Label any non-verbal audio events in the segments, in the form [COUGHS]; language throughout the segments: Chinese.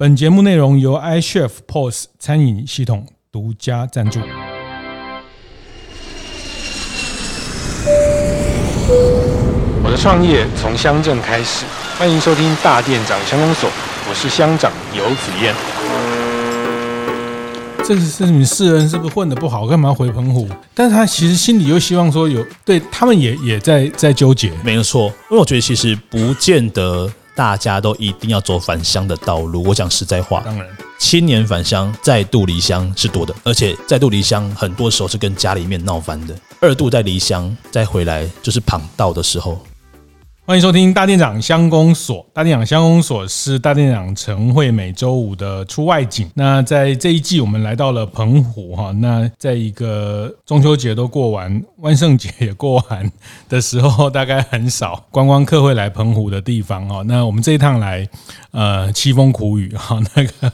本节目内容由 iChef POS 餐饮系统独家赞助。我的创业从乡镇开始，欢迎收听大店长乡公所，我是乡长游子燕。这个是你世人是不是混的不好，干嘛要回澎湖？但是他其实心里又希望说有，对他们也也在在纠结。没有错，因为我觉得其实不见得大家都一定要走返乡的道路。我讲实在话，当然，青年返乡再度离乡是多的，而且再度离乡很多时候是跟家里面闹翻的。二度再离乡再回来就是旁道的时候。欢迎收听大店长乡公所。大店长乡公所是大店长晨会每周五的出外景。那在这一季，我们来到了澎湖哈。那在一个中秋节都过完，万圣节也过完的时候，大概很少观光客会来澎湖的地方哈。那我们这一趟来，呃，凄风苦雨哈，那个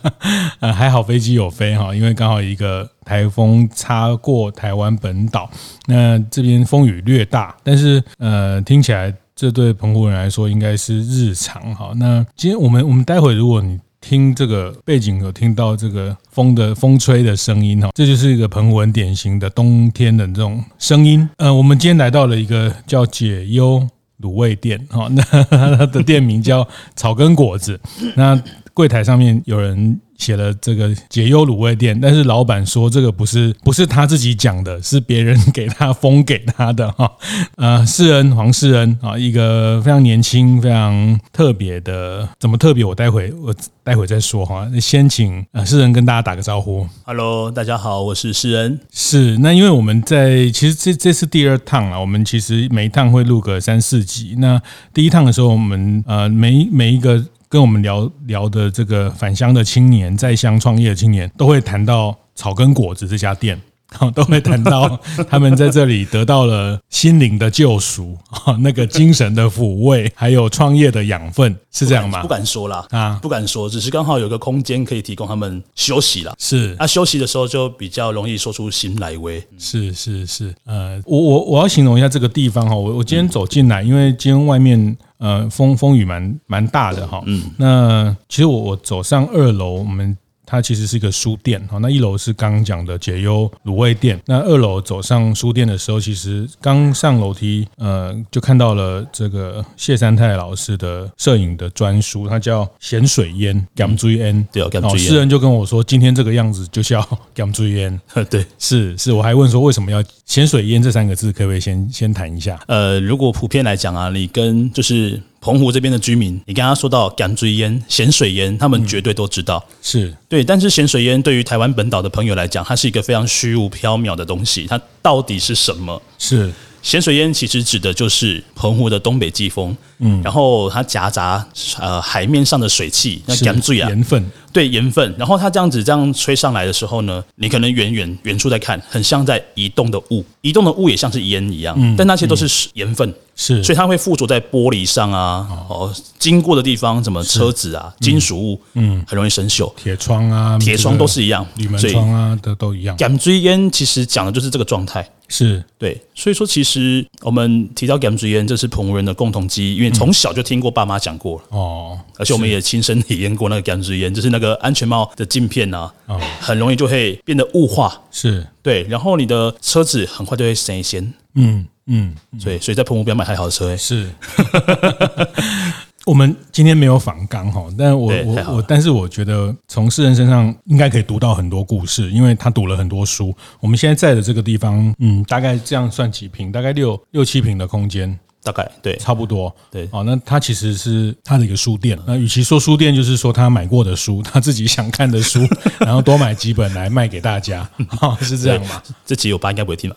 呃还好飞机有飞哈，因为刚好一个台风擦过台湾本岛，那这边风雨略大，但是呃听起来。这对澎湖人来说应该是日常哈。那今天我们我们待会如果你听这个背景有听到这个风的风吹的声音哈，这就是一个澎湖人典型的冬天的这种声音。呃，我们今天来到了一个叫解忧卤味店哈，那 [LAUGHS] 它的店名叫草根果子。那柜台上面有人。写了这个解忧卤味店，但是老板说这个不是不是他自己讲的，是别人给他封给他的哈。[LAUGHS] 呃，世恩黄世恩啊，一个非常年轻、非常特别的，怎么特别？我待会我待会再说哈。先请呃世恩跟大家打个招呼。Hello，大家好，我是世恩。是那因为我们在其实这这是第二趟啊，我们其实每一趟会录个三四集。那第一趟的时候，我们呃每每一个。跟我们聊聊的这个返乡的青年，在乡创业的青年，都会谈到草根果子这家店，[LAUGHS] 都会谈到 [LAUGHS] 他们在这里得到了心灵的救赎，[LAUGHS] 那个精神的抚慰，还有创业的养分，是这样吗？不敢说啦，啊，不敢说，只是刚好有个空间可以提供他们休息了。是，那休息的时候就比较容易说出心来威。是是是，呃，我我我要形容一下这个地方哈，我我今天走进来，因为今天外面。呃，风风雨蛮蛮大的哈。嗯，那其实我我走上二楼，我们。它其实是一个书店，哈，那一楼是刚刚讲的解忧卤味店，那二楼走上书店的时候，其实刚上楼梯，呃，就看到了这个谢三泰老师的摄影的专书，它叫咸水烟 gam 追烟，对，哦，诗人就跟我说，今天这个样子就叫 gam 追烟，[LAUGHS] 对，是是，我还问说为什么要咸水烟这三个字，可不可以先先谈一下？呃，如果普遍来讲啊，你跟就是。澎湖这边的居民，你刚刚说到港锥烟、咸水烟，他们绝对都知道，嗯、是对。但是咸水烟对于台湾本岛的朋友来讲，它是一个非常虚无缥缈的东西，它到底是什么？是。咸水烟其实指的就是澎湖的东北季风，嗯，然后它夹杂呃海面上的水汽，那盐水啊，盐分，对盐分，然后它这样子这样吹上来的时候呢，你可能远远远处在看，很像在移动的雾，移动的雾也像是烟一样，嗯，但那些都是盐分，是，所以它会附着在玻璃上啊，哦，经过的地方，什么车子啊，金属物，嗯，很容易生锈，铁窗啊，铁窗都是一样，铝门窗啊，都都一样。盐水烟其实讲的就是这个状态。是。对，所以说其实我们提到咸水烟，这是澎湖人的共同记忆，因为从小就听过爸妈讲过哦，而且我们也亲身体验过那个咸水烟，就是那个安全帽的镜片啊，很容易就会变得雾化，是。对，然后你的车子很快就会生锈，嗯嗯，所以所以在澎湖不要买太好的车，欸，是。[LAUGHS] 我们今天没有访纲哈，但我我我，但是我觉得从诗人身上应该可以读到很多故事，因为他读了很多书。我们现在在的这个地方，嗯，大概这样算几平，大概六六七平的空间。大概对，差不多对。哦，那他其实是他的一个书店。那与其说书店，就是说他买过的书，[LAUGHS] 他自己想看的书，[LAUGHS] 然后多买几本来卖给大家，[LAUGHS] 哦是这样吗？这集我爸应该不会听吧？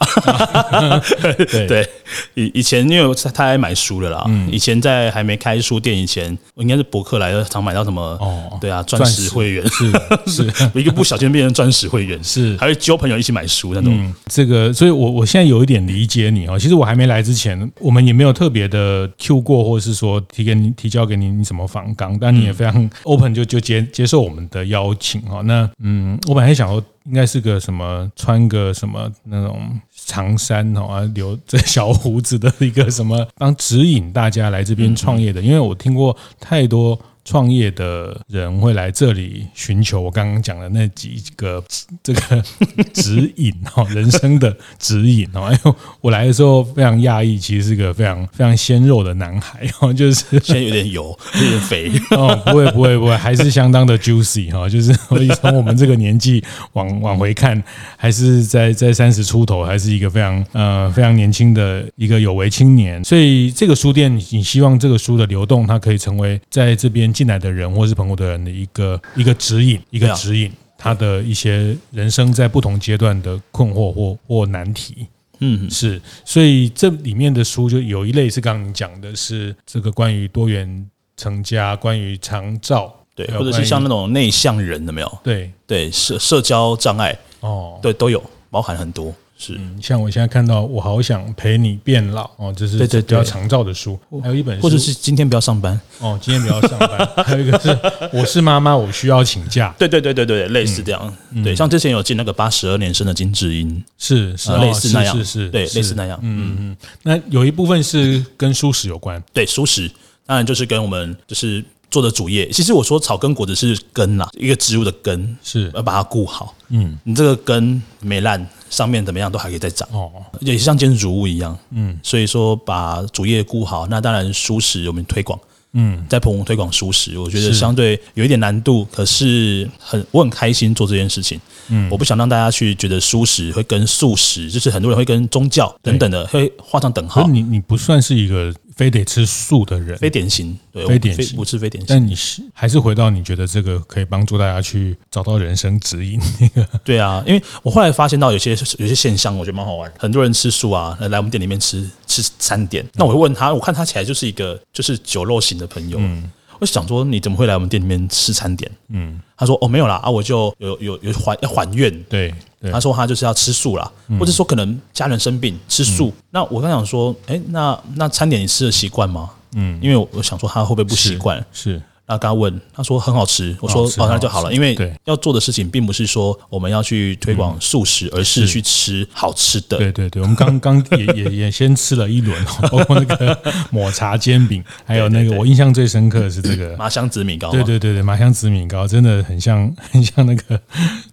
对对，以以前因为他爱买书了啦。嗯以前在还没开书店以前，我应该是博客来的，常买到什么？哦，对啊，钻石会员是是，一个不小心变成钻石会员是，还会交朋友一起买书那种。这个，所以我我现在有一点理解你哦。其实我还没来之前，我们也没有。特别的 Q 过，或者是说提给你提交给你你什么访纲，但你也非常 open 就就接接受我们的邀请哈。那嗯，我本来想说应该是个什么穿个什么那种长衫哦，留着小胡子的一个什么，当指引大家来这边创业的，因为我听过太多。创业的人会来这里寻求我刚刚讲的那几个 [LAUGHS] 这个指引哈，[LAUGHS] 人生的指引哦。哎呦，我来的时候非常讶异，其实是个非常非常鲜肉的男孩哦，[LAUGHS] 就是现在有点油，有点肥哦，不会不会不会，还是相当的 juicy 哈，就是从我们这个年纪往往回看，还是在在三十出头，还是一个非常呃非常年轻的一个有为青年。所以这个书店，你希望这个书的流动，它可以成为在这边进来的人或是朋友的人的一个一个指引，一个指引他的一些人生在不同阶段的困惑或或难题。嗯，是。所以这里面的书就有一类是刚刚你讲的，是这个关于多元成家，关于长照，对，或者是像那种内向人的没有？对对，社社交障碍哦，对，都有包含很多。是，像我现在看到，我好想陪你变老哦，这是对对比较常照的书，还有一本书，或者是今天不要上班。哦，今天不要上班，[LAUGHS] 还有一个是我是妈妈，我需要请假，[LAUGHS] 对对对对对，类似这样，对，像之前有进那个八十二年生的金智英，是是类似那样，是是，对，类似那样，嗯嗯，那有一部分是跟蔬食有关，对，蔬食当然就是跟我们就是。做的主业，其实我说草根果子是根呐，一个植物的根，是要把它固好。嗯，你这个根没烂，上面怎么样都还可以再长。哦，也像建筑物一样。嗯，所以说把主业固好，那当然蔬食我们推广。嗯，在澎湖推广蔬食，我觉得相对有一点难度，可是很我很开心做这件事情。嗯，我不想让大家去觉得蔬食会跟素食，就是很多人会跟宗教等等的会画上等号。你你不算是一个。非得吃素的人，非典型，对，非典型，不吃非典型。但你是还是回到你觉得这个可以帮助大家去找到人生指引那个？[LAUGHS] 对啊，因为我后来发现到有些有些现象，我觉得蛮好玩。很多人吃素啊，来我们店里面吃吃餐点，那我会问他，我看他起来就是一个就是酒肉型的朋友。嗯我想说，你怎么会来我们店里面吃餐点？嗯，他说哦没有啦啊，我就有有有还要还愿，对，他说他就是要吃素啦，或者说可能家人生病吃素。那我刚想说，哎，那那餐点你吃的习惯吗？嗯，因为我想说他会不会不习惯？是。那刚刚问他说很好吃，我说哦那就好了，因为要做的事情并不是说我们要去推广素食，而是去吃好吃的。对对对，我们刚刚也也也 [LAUGHS] 先吃了一轮，包括那个 [LAUGHS] 抹茶煎饼，还有那个我印象最深刻的是这个 [COUGHS] 麻香紫米糕。对对对对，麻香紫米糕真的很像 [LAUGHS] 很像那个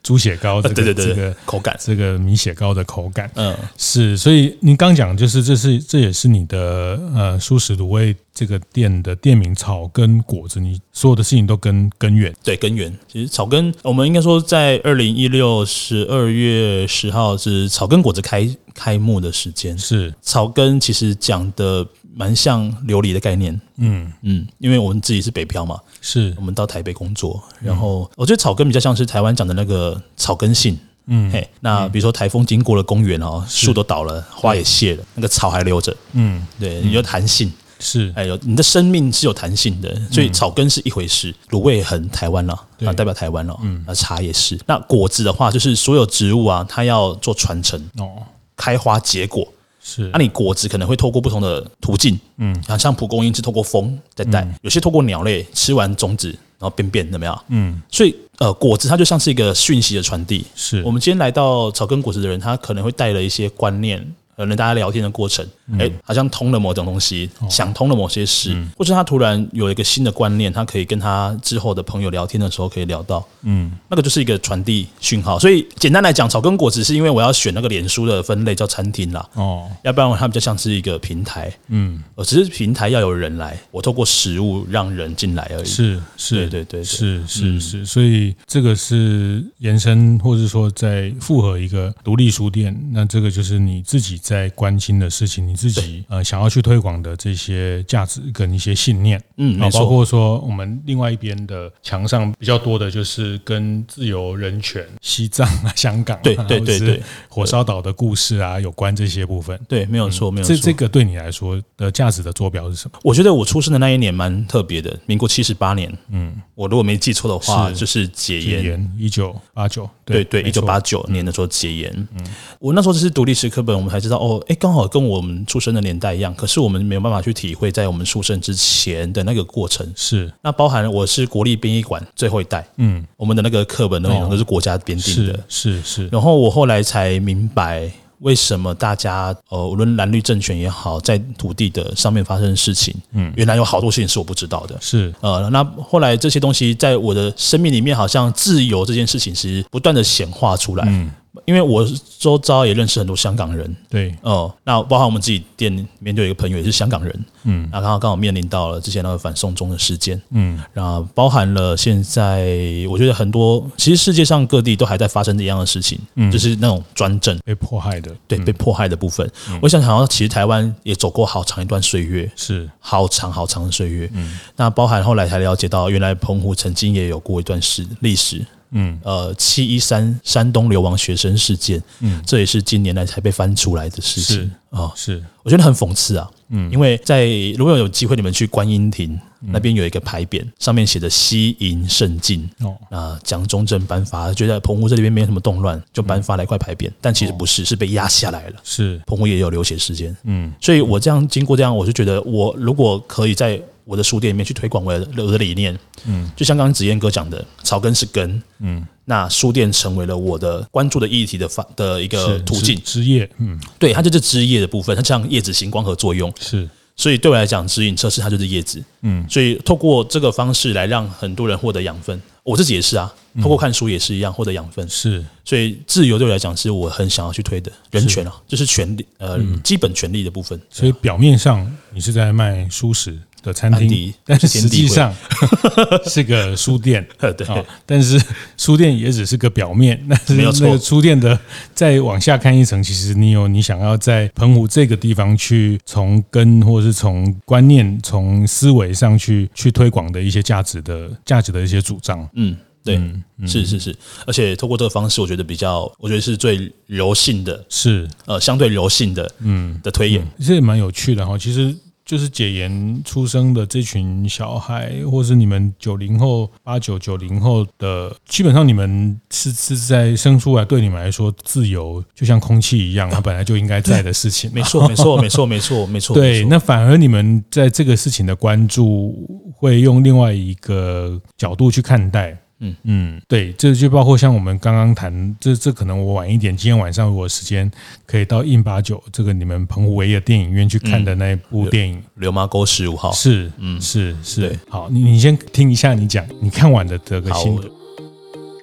猪血糕，这个这个口感，这个米血糕的口感。嗯，是，所以您刚讲就是这是这也是你的呃素食卤味。这个店的店名草根果子，你所有的事情都跟根源，对根源。其实草根，我们应该说在二零一六十二月十号是草根果子开开幕的时间。是草根，其实讲的蛮像琉璃的概念。嗯嗯，因为我们自己是北漂嘛，是我们到台北工作，然后我觉得草根比较像是台湾讲的那个草根性。嗯嘿，那比如说台风经过了公园哦，树都倒了，花也谢了，那个草还留着。嗯，对，有弹性。是，哎呦，你的生命是有弹性的，所以草根是一回事，卤味很台湾了，啊，代表台湾了，嗯，那茶也是。那果子的话，就是所有植物啊，它要做传承哦，开花结果是。那你果子可能会透过不同的途径，嗯，啊，像蒲公英是透过风在带，有些透过鸟类吃完种子然后便便怎么样？嗯，所以呃，果子它就像是一个讯息的传递。是我们今天来到草根果子的人，他可能会带了一些观念。可能大家聊天的过程，哎，好像通了某种东西，想通了某些事，或者他突然有一个新的观念，他可以跟他之后的朋友聊天的时候可以聊到，嗯，那个就是一个传递讯号。所以简单来讲，草根果子是因为我要选那个脸书的分类叫餐厅啦，哦，要不然它比较像是一个平台，嗯，只是平台要有人来，我透过食物让人进来而已。是是，对对对，是是是，所以这个是延伸，或者说在复合一个独立书店，那这个就是你自己。在关心的事情，你自己呃想要去推广的这些价值跟一些信念，嗯，啊，包括说我们另外一边的墙上比较多的就是跟自由、人权、西藏啊、香港，对对对对，火烧岛的故事啊，有关这些部分，对，没有错，没有错。这这个对你来说的价值的坐标是什么？我觉得我出生的那一年蛮特别的，民国七十八年，嗯，我如果没记错的话，就是解严，一九八九，对对，一九八九年的时候解严，嗯，我那时候只是读历史课本，我们才知道。哦，哎，刚好跟我们出生的年代一样，可是我们没有办法去体会在我们出生之前的那个过程。是，那包含我是国立殡仪馆最后一代，嗯，我们的那个课本内容都是国家编定的，是是是。然后我后来才明白，为什么大家呃，无论蓝绿政权也好，在土地的上面发生的事情，嗯，原来有好多事情是我不知道的。是呃，那后来这些东西在我的生命里面，好像自由这件事情是不断的显化出来。嗯。因为我周遭也认识很多香港人，对，哦，那包括我们自己店里面就有一个朋友也是香港人，嗯，然后刚好刚好面临到了之前那个反送中的事件，嗯，然后包含了现在我觉得很多，其实世界上各地都还在发生一样的事情，嗯，就是那种专政。被迫害的，对，被迫害的部分，我想好像其实台湾也走过好长一段岁月，是。好长好长的岁月，嗯，那包含后来才了解到，原来澎湖曾经也有过一段史历史。嗯，呃，七一三山东流亡学生事件，嗯，这也是近年来才被翻出来的事情。啊，哦、是，我觉得很讽刺啊，嗯，因为在如果有机会你们去观音亭、嗯、那边有一个牌匾，上面写着“西瀛胜境”，哦，啊，蒋中正颁发，觉得澎湖这里边没什么动乱，就颁发了一块牌匾，但其实不是，是被压下来了，是。澎湖也有流血事件，嗯，所以我这样经过这样，我就觉得我如果可以在。我的书店里面去推广我的我的理念，嗯，就像刚刚子燕哥讲的，草根是根，嗯，那书店成为了我的关注的议题的方的一个途径，枝叶，嗯，对，它就是枝叶的部分，它像叶子行光合作用，是，所以对我来讲，指引测试它就是叶子，嗯，所以透过这个方式来让很多人获得养分，我自己也是啊，透过看书也是一样获得养分，是，所以自由对我来讲是我很想要去推的人权啊，就是权利，呃，基本权利的部分，所以表面上你是在卖书食。的餐厅，但 [LAUGHS] 是实际上 [LAUGHS] 是个书店。[LAUGHS] 对，但是书店也只是个表面。那是那个书店的，再往下看一层，其实你有你想要在澎湖这个地方去从根，或是从观念、从思维上去去推广的一些价值的价值的一些主张。嗯，对，是是是，而且透过这个方式，我觉得比较，我觉得是最柔性的，是呃相对柔性的，嗯的推演，这也蛮有趣的哈。其实。就是解严出生的这群小孩，或是你们九零后、八九九零后的，基本上你们是是在生出来，对你们来说，自由就像空气一样，它本来就应该在的事情。没错，没错，没错，没错，没错。对，那反而你们在这个事情的关注，会用另外一个角度去看待。嗯。嗯，对，这就包括像我们刚刚谈，这这可能我晚一点，今天晚上如果时间可以到印八九这个你们澎湖唯一的电影院去看的那一部电影《流麻沟十五号》，是，嗯，是是，好，你你先听一下你讲你看完的这个心得。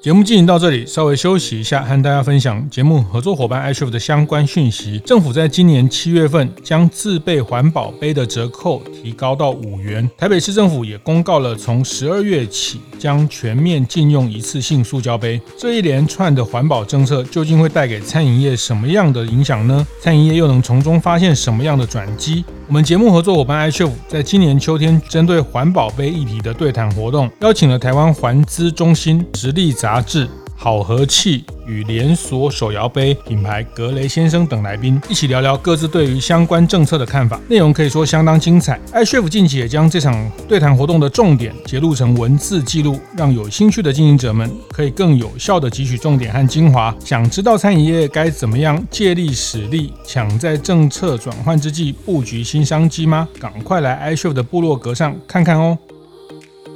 节目进行到这里，稍微休息一下，和大家分享节目合作伙伴 iCHEF 的相关讯息。政府在今年七月份将自备环保杯的折扣提高到五元。台北市政府也公告了，从十二月起将全面禁用一次性塑胶杯。这一连串的环保政策究竟会带给餐饮业什么样的影响呢？餐饮业又能从中发现什么样的转机？我们节目合作伙伴 iCHEF 在今年秋天针对环保杯议题的对谈活动，邀请了台湾环资中心直立杂志、好和气与连锁手摇杯品牌格雷先生等来宾，一起聊聊各自对于相关政策的看法。内容可以说相当精彩。iCHEF 近期也将这场对谈活动的重点截录成文字记录，让有兴趣的经营者们可以更有效地汲取重点和精华。想知道餐饮业该怎么样借力使力，抢在政策转换之际布局新商机吗？赶快来 iCHEF 的部落格上看看哦。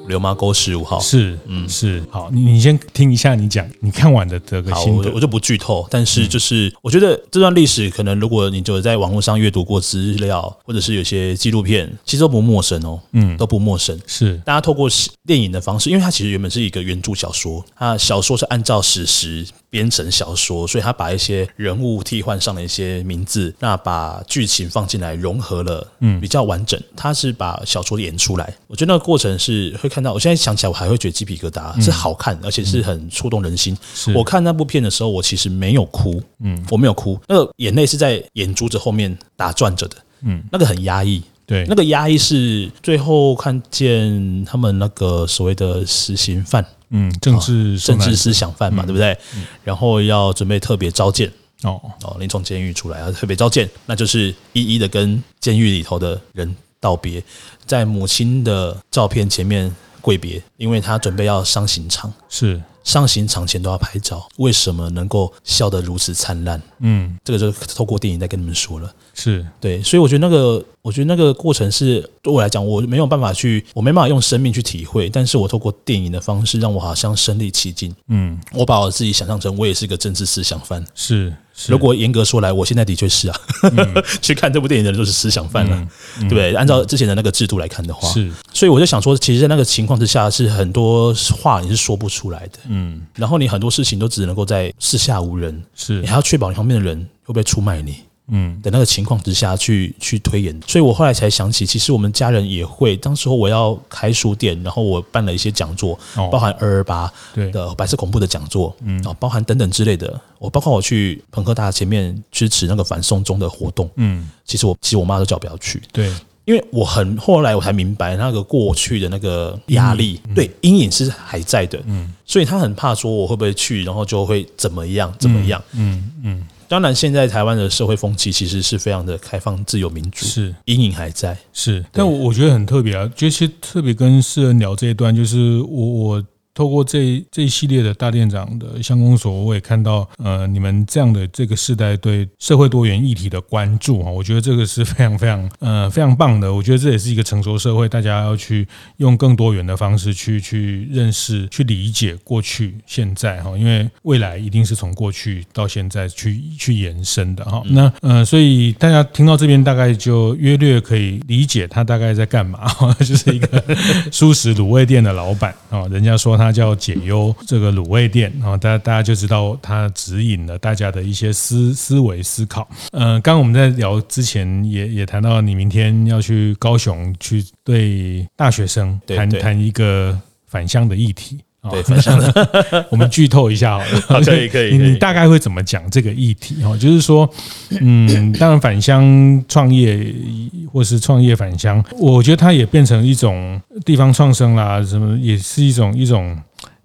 流麻沟十五号。是，嗯，是。好，你你先听一下你讲你看完的这个心得，我就不剧透。但是就是我觉得这段历史，可能如果你就在网络上阅读过资料，或者是有些纪录片，其实都不陌生哦，嗯，都不陌生。是。大家透过电影的方式，因为它其实原本是一个原著小说，它小说是按照史实编成小说，所以他把一些人物替换上了一些名字，那把剧情放进来融合了，嗯，比较完整。他是把小说演出来，我觉得那个过程是会。看到我现在想起来，我还会觉得鸡皮疙瘩，是好看，而且是很触动人心。我看那部片的时候，我其实没有哭，嗯，我没有哭，那个眼泪是在眼珠子后面打转着的，嗯，那个很压抑，对，那个压抑是最后看见他们那个所谓的死刑犯，嗯，政治政治思想犯嘛，对不对？然后要准备特别召见，哦。哦，你从监狱出来要特别召见，那就是一一的跟监狱里头的人道别，在母亲的照片前面。跪别，因为他准备要上刑场，是上刑场前都要拍照，为什么能够笑得如此灿烂？嗯，这个就透过电影在跟你们说了。是对，所以我觉得那个，我觉得那个过程是对我来讲，我没有办法去，我没办法用生命去体会，但是我透过电影的方式，让我好像身临其境。嗯，我把我自己想象成我也是个政治思想犯。是。如果严格说来，我现在的确是啊，嗯、[LAUGHS] 去看这部电影的人都是思想犯了，嗯嗯、对不对？按照之前的那个制度来看的话，是，所以我就想说，其实，在那个情况之下，是很多话你是说不出来的，嗯，然后你很多事情都只能够在四下无人，是。你还要确保你旁边的人会不会出卖你。嗯，的那个情况之下去去推演，所以我后来才想起，其实我们家人也会。当时候我要开书店，然后我办了一些讲座，包含二二八的白色恐怖的讲座，嗯，啊，包含等等之类的。我包括我去朋克大前面支持那个反送中的活动，嗯，其实我其实我妈都叫我不要去，对，因为我很后来我才明白那个过去的那个压力，对，阴影是还在的，嗯，所以他很怕说我会不会去，然后就会怎么样怎么样，嗯嗯。当然，现在台湾的社会风气其实是非常的开放、自由、民主，是阴影还在，是。但我我觉得很特别啊，就是特别跟世人聊这一段，就是我我。透过这这一系列的大店长的相公所，我也看到呃，你们这样的这个世代对社会多元议题的关注哈，我觉得这个是非常非常呃非常棒的。我觉得这也是一个成熟社会，大家要去用更多元的方式去去认识、去理解过去、现在哈，因为未来一定是从过去到现在去去延伸的哈。那呃，所以大家听到这边大概就约略可以理解他大概在干嘛，[LAUGHS] 就是一个 [LAUGHS] 素食卤味店的老板啊，人家说他。他叫解忧这个卤味店啊，大家大家就知道它指引了大家的一些思思维思考。嗯，刚刚我们在聊之前也也谈到，你明天要去高雄去对大学生谈谈一个返乡的议题。对，反向的，[LAUGHS] 我们剧透一下好了。[LAUGHS] 好，可以可以。你你大概会怎么讲这个议题？哈，就是说，嗯，当然返乡创业或是创业返乡，我觉得它也变成一种地方创生啦，什么也是一种一种。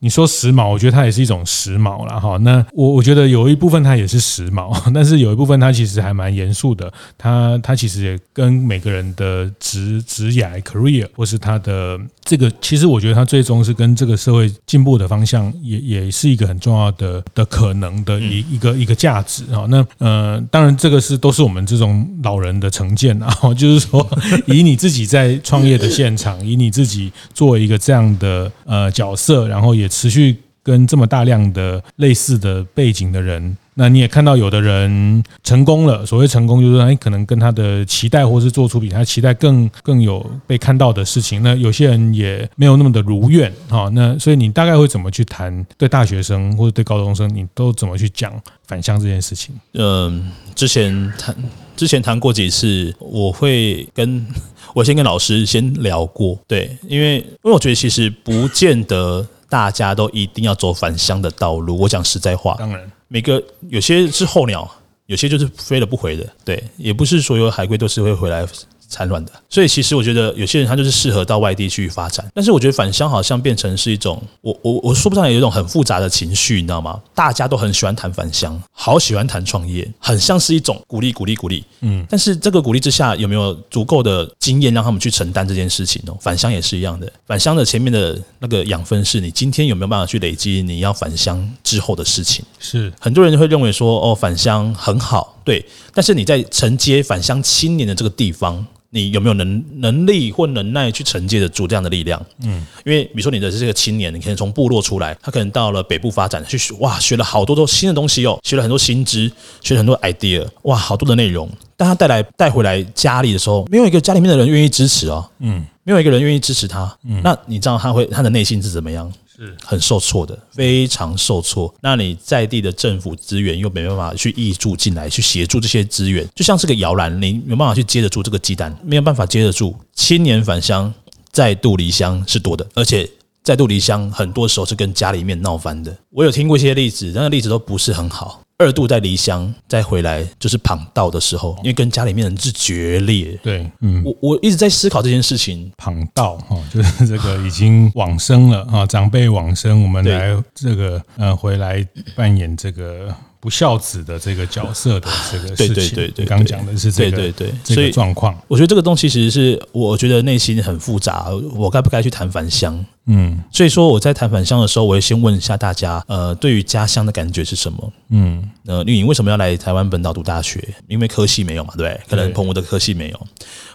你说时髦，我觉得它也是一种时髦了哈。那我我觉得有一部分它也是时髦，[LAUGHS] 但是有一部分它其实还蛮严肃的。它它其实也跟每个人的职职业 career 或是他的这个，其实我觉得它最终是跟这个社会进步的方向也也是一个很重要的的可能的一一个一个价值啊。那呃，当然这个是都是我们这种老人的成见啊，[LAUGHS] 就是说 [LAUGHS] 以你自己在创业的现场，以你自己作为一个这样的呃角色，然后也。持续跟这么大量的类似的背景的人，那你也看到有的人成功了。所谓成功，就是说，哎，可能跟他的期待，或是做出比他期待更更有被看到的事情。那有些人也没有那么的如愿，哈。那所以你大概会怎么去谈对大学生或者对高中生，你都怎么去讲返乡这件事情？嗯，之前谈之前谈过几次，我会跟 [LAUGHS] 我先跟老师先聊过，对，因为因为我觉得其实不见得。大家都一定要走返乡的道路。我讲实在话，当然，每个有些是候鸟，有些就是飞了不回的。对，也不是所有海龟都是会回来。产卵的，所以其实我觉得有些人他就是适合到外地去发展，但是我觉得返乡好像变成是一种，我我我说不上来有一种很复杂的情绪，你知道吗？大家都很喜欢谈返乡，好喜欢谈创业，很像是一种鼓励鼓励鼓励，嗯，但是这个鼓励之下有没有足够的经验让他们去承担这件事情呢？返乡也是一样的，返乡的前面的那个养分是你今天有没有办法去累积你要返乡之后的事情？是很多人会认为说哦，返乡很好，对，但是你在承接返乡青年的这个地方。你有没有能能力或能耐去承接得住这样的力量？嗯，因为比如说你的这个青年，你可能从部落出来，他可能到了北部发展，去学哇，学了好多都新的东西哦，学了很多新知，学了很多 idea，哇，好多的内容。但他带来带回来家里的时候，没有一个家里面的人愿意支持哦，嗯，没有一个人愿意支持他，嗯，那你知道他会他的内心是怎么样？是很受挫的，非常受挫。那你在地的政府资源又没办法去挹注进来，去协助这些资源，就像是个摇篮，你没办法去接得住这个鸡蛋，没有办法接得住。青年返乡再度离乡是多的，而且再度离乡很多时候是跟家里面闹翻的。我有听过一些例子，那个例子都不是很好。二度在离乡再回来，就是旁道的时候，因为跟家里面人是决裂。对，嗯，我我一直在思考这件事情。旁道哈，[LAUGHS] 就是这个已经往生了啊，长辈往生，我们来这个呃回来扮演这个不孝子的这个角色的这个事情。对对对对，刚讲的是这个对对对这个状况。我觉得这个东西其实是我觉得内心很复杂，我该不该去谈返乡？嗯，所以说我在谈返乡的时候，我会先问一下大家，呃，对于家乡的感觉是什么？嗯，呃，你为什么要来台湾本岛读大学？因为科系没有嘛，对不对？可能澎湖的科系没有，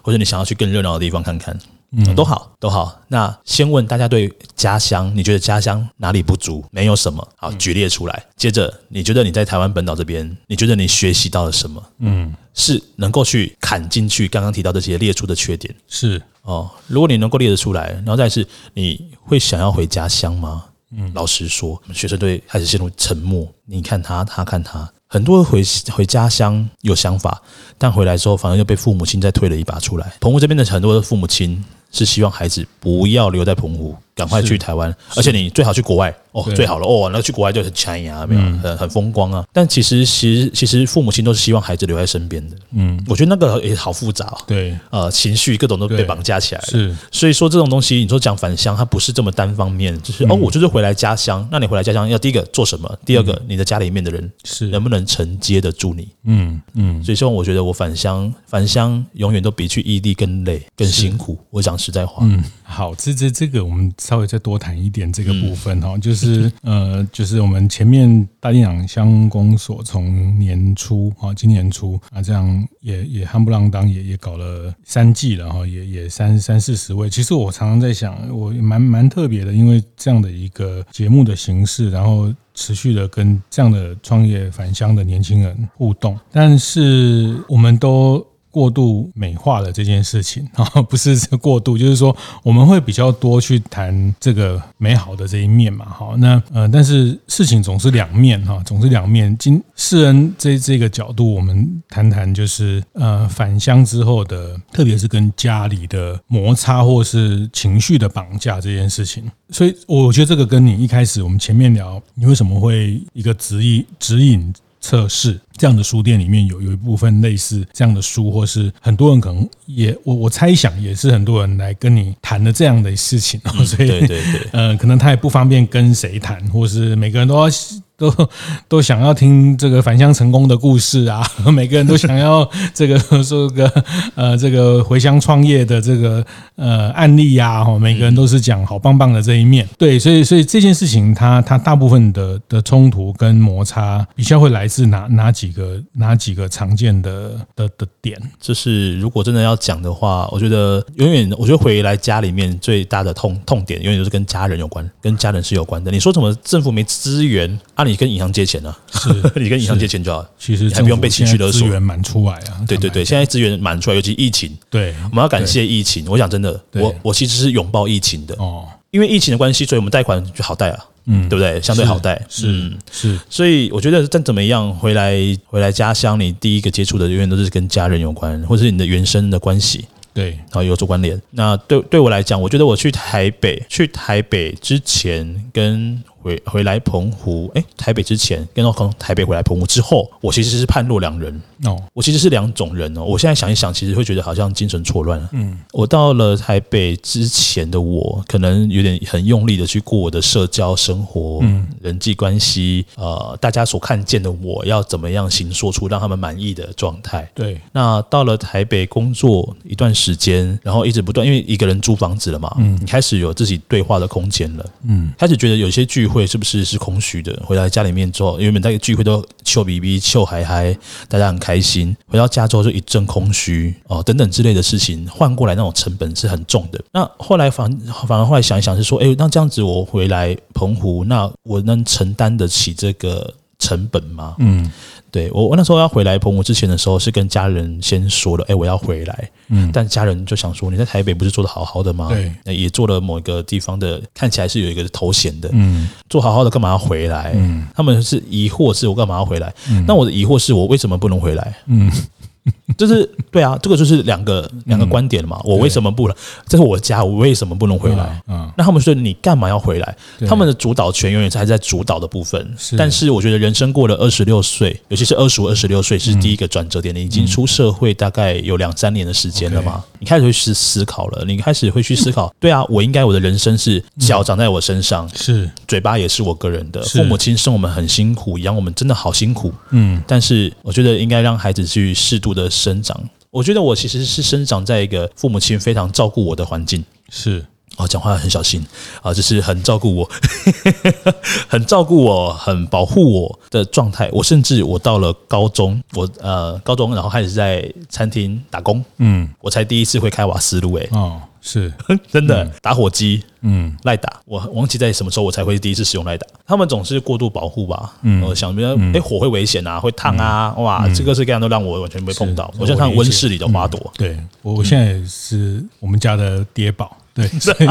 或者你想要去更热闹的地方看看。嗯，都好，都好。那先问大家对家乡，你觉得家乡哪里不足？没有什么好举列出来。接着，你觉得你在台湾本岛这边，你觉得你学习到了什么？嗯，是能够去砍进去刚刚提到这些列出的缺点。是哦，如果你能够列得出来，然后再是你会想要回家乡吗？嗯，老实说，学生队开始陷入沉默。你看他，他看他，很多回回家乡有想法，但回来之后反而又被父母亲再推了一把出来。澎湖这边的很多的父母亲。是希望孩子不要留在澎湖，赶快去台湾，而且你最好去国外。哦，最好了哦，那去国外就很强呀，没有很很风光啊。但其实，其实其实父母亲都是希望孩子留在身边的。嗯，我觉得那个也好复杂。对，呃，情绪各种都被绑架起来了。是，所以说这种东西，你说讲返乡，它不是这么单方面，就是哦，我就是回来家乡。那你回来家乡要第一个做什么？第二个，你的家里面的人是能不能承接得住你？嗯嗯。所以说，我觉得我返乡，返乡永远都比去异地更累、更辛苦。我讲实在话。嗯，好，这这这个我们稍微再多谈一点这个部分哈，就是呃。就是我们前面大店长乡公所从年初啊，今年初啊，这样也也夯不啷当，也也搞了三季了哈，也也三三四十位。其实我常常在想，我蛮蛮特别的，因为这样的一个节目的形式，然后持续的跟这样的创业返乡的年轻人互动，但是我们都。过度美化了这件事情 [LAUGHS] 啊，不是过度，就是说我们会比较多去谈这个美好的这一面嘛。好，那呃，但是事情总是两面哈，总是两面。今世人这这个角度，我们谈谈就是呃返乡之后的，特别是跟家里的摩擦或是情绪的绑架这件事情。所以我觉得这个跟你一开始我们前面聊，你为什么会一个指引指引测试这样的书店里面有有一部分类似这样的书，或是很多人可能也我我猜想也是很多人来跟你谈的这样的事情，所以对对对，呃，可能他也不方便跟谁谈，或是每个人都要。都 [LAUGHS] 都想要听这个返乡成功的故事啊！每个人都想要这个 [LAUGHS] 说个呃这个回乡创业的这个呃案例呀！哈，每个人都是讲好棒棒的这一面。对，所以所以这件事情它，它大部分的的冲突跟摩擦比较会来自哪哪几个哪几个常见的的的点？就是如果真的要讲的话，我觉得永远我觉得回来家里面最大的痛痛点，永远都是跟家人有关，跟家人是有关的。你说什么政府没资源啊？你跟银行借钱呢？是 [LAUGHS] 你跟银行借钱就好。其实还不用被情绪勒索，资源满出来啊！对对对，现在资源满出来，尤其疫情。对，我们要感谢疫情。我想真的，我我其实是拥抱疫情的哦，因为疫情的关系，所以我们贷款就好贷啊，嗯，对不对？相对好贷，是是。所以我觉得再怎么样，回来回来家乡，你第一个接触的永远都是跟家人有关，或者是你的原生的关系，对，然后有所关联。那对对我来讲，我觉得我去台北，去台北之前跟。回回来澎湖，哎，台北之前跟到从台北回来澎湖之后，我其实是判若两人哦，我其实是两种人哦。我现在想一想，其实会觉得好像精神错乱。嗯，我到了台北之前的我，可能有点很用力的去过我的社交生活，嗯，人际关系，呃，大家所看见的我要怎么样行说出让他们满意的状态。对，那到了台北工作一段时间，然后一直不断，因为一个人租房子了嘛，嗯，你开始有自己对话的空间了，嗯，开始觉得有些聚会。会是不是是空虚的？回到家里面之后，因为每个聚会都笑比比笑嗨嗨，大家很开心。回到家之后就一阵空虚哦，等等之类的事情，换过来那种成本是很重的。那后来反反而后来想一想是说，哎，那这样子我回来澎湖，那我能承担得起这个成本吗？嗯。对我，我那时候要回来澎湖之前的时候，是跟家人先说了，哎，我要回来。嗯，但家人就想说，你在台北不是做的好好的吗？对，也做了某一个地方的，看起来是有一个头衔的。嗯，做好好的，干嘛要回来？嗯，他们是疑惑，是我干嘛要回来？嗯，那我的疑惑是我为什么不能回来？嗯。就是对啊，这个就是两个两个观点了嘛。我为什么不来？这是我家，我为什么不能回来？嗯，那他们说你干嘛要回来？他们的主导权永远是还在主导的部分。但是我觉得人生过了二十六岁，尤其是二十五、二十六岁是第一个转折点。你已经出社会大概有两三年的时间了嘛？你开始会去思考了，你开始会去思考。[LAUGHS] 对啊，我应该我的人生是脚长在我身上，是嘴巴也是我个人的。父母亲生我们很辛苦，养我们真的好辛苦。嗯，但是我觉得应该让孩子去适度的生长，我觉得我其实是生长在一个父母亲非常照顾我的环境，是。哦，讲话很小心啊，就是很照顾我，[LAUGHS] 很照顾我，很保护我的状态。我甚至我到了高中，我呃高中然后开始在餐厅打工，嗯，我才第一次会开瓦斯炉，哎，哦。是 [LAUGHS] 真的打火机，嗯，赖打，我忘记在什么时候我才会第一次使用赖打。他们总是过度保护吧，嗯，我想说，哎，火会危险啊，会烫啊，哇，这个是各样都让我完全没碰到。我像看温室里的花朵，对我，我现在也是我们家的爹宝，[LAUGHS] 对，[LAUGHS] 所以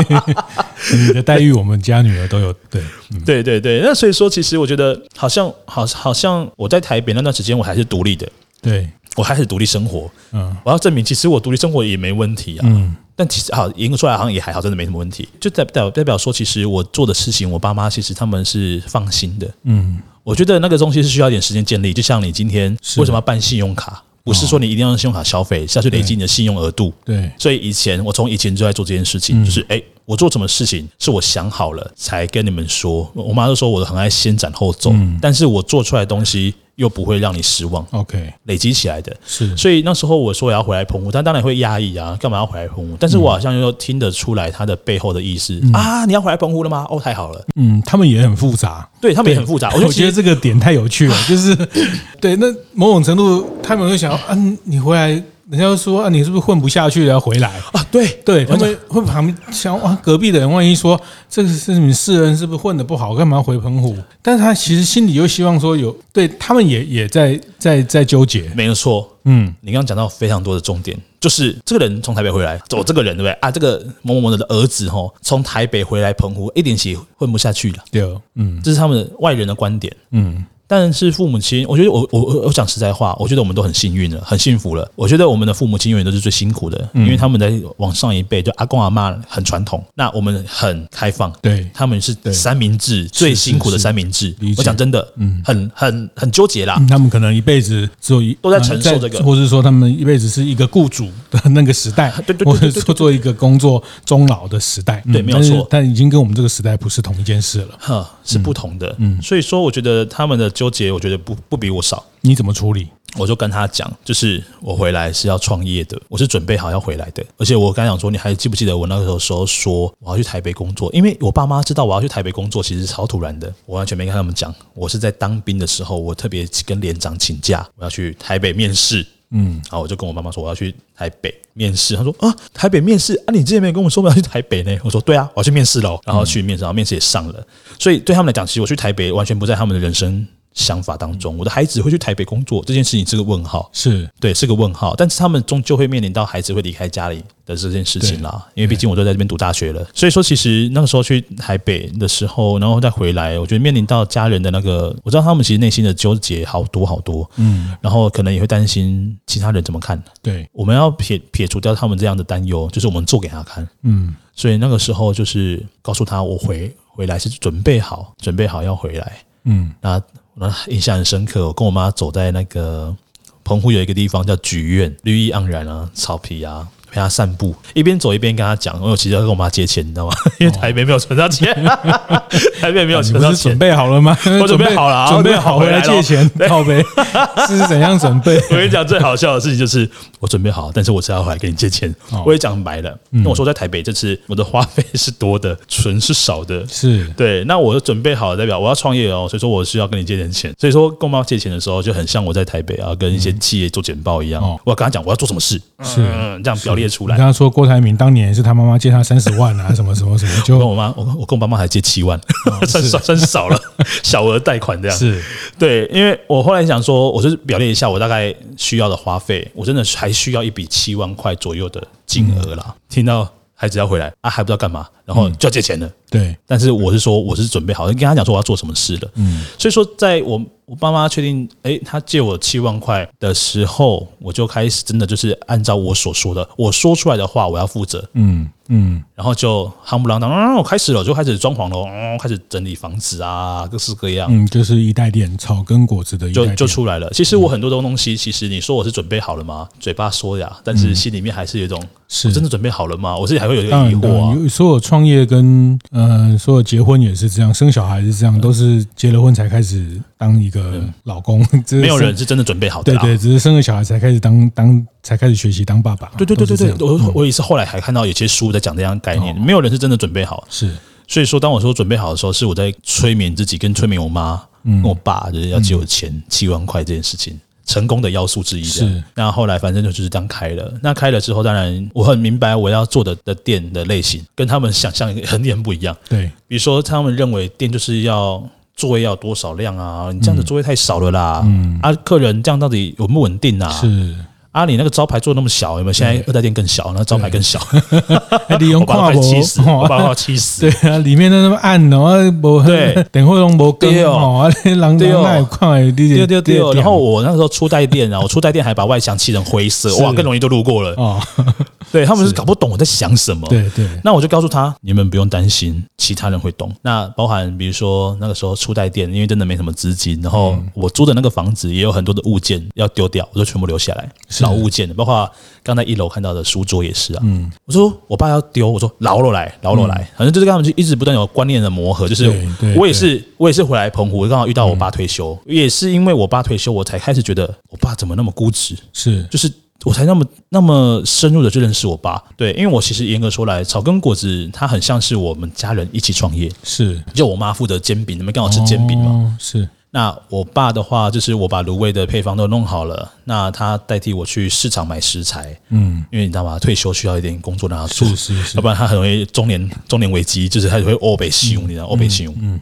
你的待遇我们家女儿都有，对，对对对。那所以说，其实我觉得好像好，好像我在台北那段时间，我还是独立的，对我还是独立生活，嗯，我要证明其实我独立生活也没问题啊，嗯。但其实好，赢出来好像也还好，真的没什么问题。就代代代表说，其实我做的事情，我爸妈其实他们是放心的。嗯，我觉得那个东西是需要一点时间建立。就像你今天为什么要办信用卡？不是说你一定要用信用卡消费，是要去累积你的信用额度。对，所以以前我从以前就在做这件事情，就是哎，我做什么事情是我想好了才跟你们说。我妈都说我很爱先斩后奏，但是我做出来的东西。又不会让你失望。OK，累积起来的是，所以那时候我说我要回来澎湖，他当然会压抑啊，干嘛要回来澎湖？但是我好像又听得出来他的背后的意思、嗯、啊，你要回来澎湖了吗？哦，太好了。嗯，他们也很复杂，对他们也很复杂。我觉得这个点太有趣了，就是 [LAUGHS] 对，那某种程度他们会想啊，你回来。人家说啊，你是不是混不下去了，要回来啊？对对，他们会旁边想哇，隔壁的人万一说这个是你世人是不是混得不好，干嘛要回澎湖？但是他其实心里又希望说有，对他们也也在在在纠结。没有错，嗯，你刚刚讲到非常多的重点，就是这个人从台北回来，走这个人对不对啊？这个某某某的儿子吼，从台北回来澎湖，一点血混不下去了。对，嗯，这是他们的外人的观点，嗯。但是父母亲，我觉得我我我讲实在话，我觉得我们都很幸运了，很幸福了。我觉得我们的父母亲永远都是最辛苦的，因为他们在往上一辈，就阿公阿妈很传统，那我们很开放，对，他们是三明治最辛苦的三明治。我讲真的，嗯，很很很纠结啦。他们可能一辈子只有一都在承受这个，或者说他们一辈子是一个雇主的那个时代，[LAUGHS] 对对对，或者说做一个工作终老的时代，对，没有错。但已经跟我们这个时代不是同一件事了，哈，是不同的。嗯，所以说，我觉得他们的纠结，我觉得不。不比我少，你怎么处理？我就跟他讲，就是我回来是要创业的，我是准备好要回来的。而且我刚才讲说，你还记不记得我那个时候说我要去台北工作？因为我爸妈知道我要去台北工作，其实超突然的，我完全没跟他们讲。我是在当兵的时候，我特别跟连长请假，我要去台北面试。嗯，然后我就跟我妈妈说我要去台北面试。他说啊，台北面试啊，你之前没有跟我说我要去台北呢？我说对啊，我要去面试喽。然后去面试，然后面试也上了。所以对他们来讲，其实我去台北完全不在他们的人生。想法当中，我的孩子会去台北工作这件事情是个问号，是对，是个问号。但是他们终究会面临到孩子会离开家里的这件事情啦，因为毕竟我都在这边读大学了。所以说，其实那个时候去台北的时候，然后再回来，我觉得面临到家人的那个，我知道他们其实内心的纠结好多好多，嗯，然后可能也会担心其他人怎么看。对，我们要撇撇除掉他们这样的担忧，就是我们做给他看，嗯。所以那个时候就是告诉他，我回回来是准备好，准备好要回来，嗯，那。那印象很深刻，我跟我妈走在那个澎湖有一个地方叫菊苑，绿意盎然啊，草皮啊。陪他散步，一边走一边跟他讲。我其实要跟我妈借钱，你知道吗？[LAUGHS] 因为台北没有存到钱，[LAUGHS] 台北没有存到钱。准备好了吗？[LAUGHS] 我准备好了，准备好回来借钱。靠北是怎样准备？我跟你讲，最好笑的事情就是我准备好，但是我是要回来跟你借钱。我也讲白了，那我说在台北这次我的花费是多的，存是少的。是对，那我准备好了，代表我要创业哦，所以说我需要跟你借点钱。所以说跟我妈借钱的时候，就很像我在台北啊，跟一些企业做简报一样。我要跟他讲我要做什么事，是这样表。列出来，你刚刚说郭台铭当年是他妈妈借他三十万啊，[LAUGHS] 什么什么什么，就跟我妈，我我跟我爸妈还借七万，[LAUGHS] 算算算少了，[LAUGHS] 小额贷款这样。是对，因为我后来想说，我就是表列一下我大概需要的花费，我真的还需要一笔七万块左右的金额啦。听到孩子要回来啊，还不知道干嘛，然后就要借钱了。对，但是我是说，我是准备好，跟他讲说我要做什么事了。嗯，所以说在我。我爸妈确定，哎，他借我七万块的时候，我就开始真的就是按照我所说的，我说出来的话，我要负责。嗯嗯，然后就夯不啷当，我开始了，就开始装潢了，开始整理房子啊，各式各样。嗯，就是一代店，草根果子的一代店，就就出来了。其实我很多东东西，其实你说我是准备好了吗？嘴巴说呀，但是心里面还是有一种，是真的准备好了吗？我自己还会有一个疑惑啊。所有创创业跟呃，所有结婚也是这样，生小孩是这样，都是结了婚才开始当一个老公。[LAUGHS] 没有人是真的准备好的。对对，只是生了小孩才开始当当，才开始学习当爸爸。对对对对对，我我也是后来还看到有些书在讲这样的概念，没有人是真的准备好。是，所以说当我说准备好的时候，是我在催眠自己，跟催眠我妈。跟我爸就是要借我钱七万块这件事情，成功的要素之一。是，那后来反正就就是这样开了。那开了之后，当然我很明白我要做的的店的类型跟他们想象很点不一样。对，比如说他们认为店就是要座位要多少量啊？你这样子座位太少了啦。嗯，啊，客人这样到底稳不稳定啊？是。啊，你那个招牌做那么小，有没有？现在二代店更小，那招牌更小。利用跨博，我把 [LAUGHS] 我气死。对啊，里面都那么暗哦，无对，等会拢无更哦，啊，[LAUGHS] 狼对哦，对对对。然后我那时候初代店啊，我初代店还把外墙漆成灰色，[LAUGHS] 哇，更容易就路过了。哦，对他们是搞不懂我在想什么。对对。那我就告诉他，你们不用担心，其他人会懂。那包含比如说那个时候初代店，因为真的没什么资金，然后我租的那个房子也有很多的物件要丢掉，我就全部留下来。老物件的，包括刚才一楼看到的书桌也是啊。嗯，我说我爸要丢，我说饶了来，饶了来，反正就是跟他们就一直不断有观念的磨合。就是我也是，我也是回来澎湖，刚好遇到我爸退休，也是因为我爸退休，我才开始觉得我爸怎么那么固执。是，就是我才那么那么深入的去认识我爸。对，因为我其实严格说来，草根果子它很像是我们家人一起创业。是，就我妈负责煎饼，你们刚好吃煎饼嘛？是。那我爸的话，就是我把卤味的配方都弄好了，那他代替我去市场买食材，嗯，因为你知道吗？退休需要一点工作让他做，是是是，要不然他很容易中年中年危机，就是他就会欧北西用，你知道欧北西用，嗯。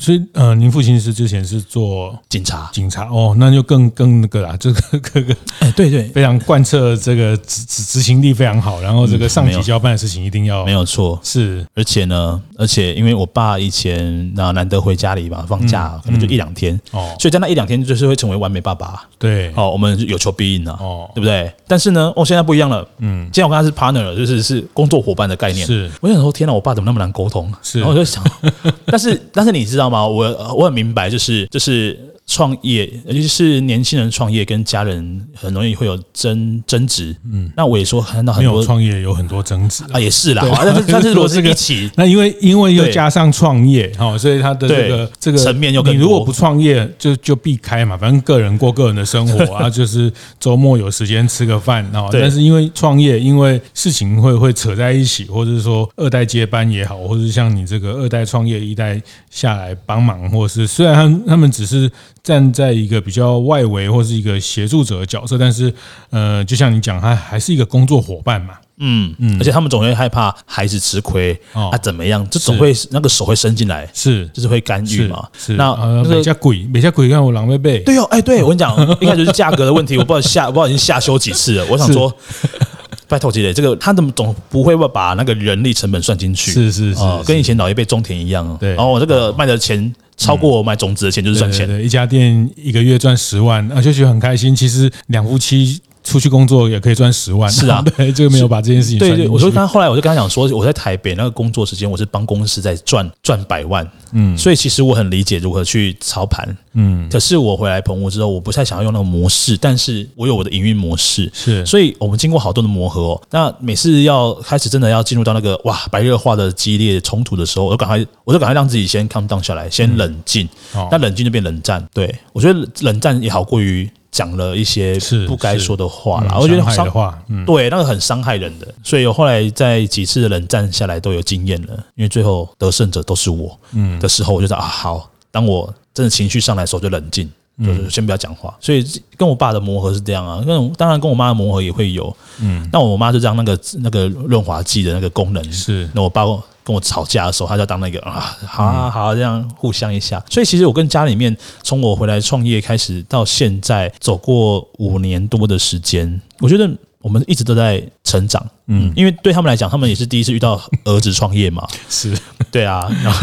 所以，呃，您父亲是之前是做警察，警察哦，那就更更那个啦，这个 [LAUGHS] 这个，哎，对对，非常贯彻这个执执执行力非常好，然后这个上级交办的事情一定要没有错，是，而且呢，而且因为我爸以前那难得回家里嘛，放假可能就一两天哦，所以在那一两天就是会成为完美爸爸，对，哦，我们有求必应啊哦，对不对？但是呢，哦，现在不一样了，嗯，现在我跟他是 partner 了，就是是工作伙伴的概念，是，我想说，天哪，我爸怎么那么难沟通？是，然后我就想，[LAUGHS] 但是但是你知道吗？我。我很明白，就是就是创业，尤其是年轻人创业，跟家人很容易会有争争执。嗯，那我也说看到很多创业有很多争执啊，也是啦。但是 [LAUGHS] 但是如果是一起，那因为因为又加上创业哈，所以他的这个这个层面又你如果不创业，就就避开嘛，反正个人过个人的生活啊，[LAUGHS] 就是周末有时间吃个饭啊。但是因为创业，因为事情会会扯在一起，或者是说二代接班也好，或者是像你这个二代创业一代下来帮忙，或是虽然他他们只是。站在一个比较外围或是一个协助者的角色，但是呃，就像你讲，他还是一个工作伙伴嘛。嗯嗯，而且他们总会害怕孩子吃亏啊，怎么样？这总会那个手会伸进来，是就是会干预嘛。是那每家鬼每家鬼看我狼狈背。对哦，哎，对我跟你讲，一开始是价格的问题，[LAUGHS] 我不知道下我不知道已经下修几次了。我想说，[LAUGHS] 拜托姐姐，这个他怎么总不会把那个人力成本算进去？是是是，跟以前老一辈种田一样。对，然后我这个卖的钱。超过我买种子的钱就是赚钱。的，一家店一个月赚十万，啊，就觉得很开心。其实两夫妻出去工作也可以赚十万。是啊，[LAUGHS] 对，就没有把这件事情。对对，我说刚后来我就跟他讲说，我在台北那个工作时间，我是帮公司在赚赚百万。嗯，所以其实我很理解如何去操盘。嗯，可是我回来澎湖之后，我不太想要用那个模式，但是我有我的营运模式。是，所以我们经过好多的磨合哦。那每次要开始真的要进入到那个哇白热化的激烈冲突的时候，我就赶快，我就赶快让自己先 calm down 下来，先冷静。那冷静就变冷战。对，我觉得冷战也好过于讲了一些不该说的话啦。我觉得伤的话，对，那个很伤害人的。所以我后来在几次的冷战下来都有经验了，因为最后得胜者都是我。嗯。的时候，我就说啊，好，当我真的情绪上来的时候，就冷静，就是先不要讲话。所以跟我爸的磨合是这样啊，跟当然跟我妈的磨合也会有。嗯。那我妈就这样，那个那个润滑剂的那个功能是。那我爸跟我吵架的时候，他就当那个啊，好啊好啊，这样互相一下。所以其实我跟家里面，从我回来创业开始到现在，走过五年多的时间，我觉得。我们一直都在成长，嗯，因为对他们来讲，他们也是第一次遇到儿子创业嘛，[LAUGHS] 是。对啊，然 [LAUGHS] 后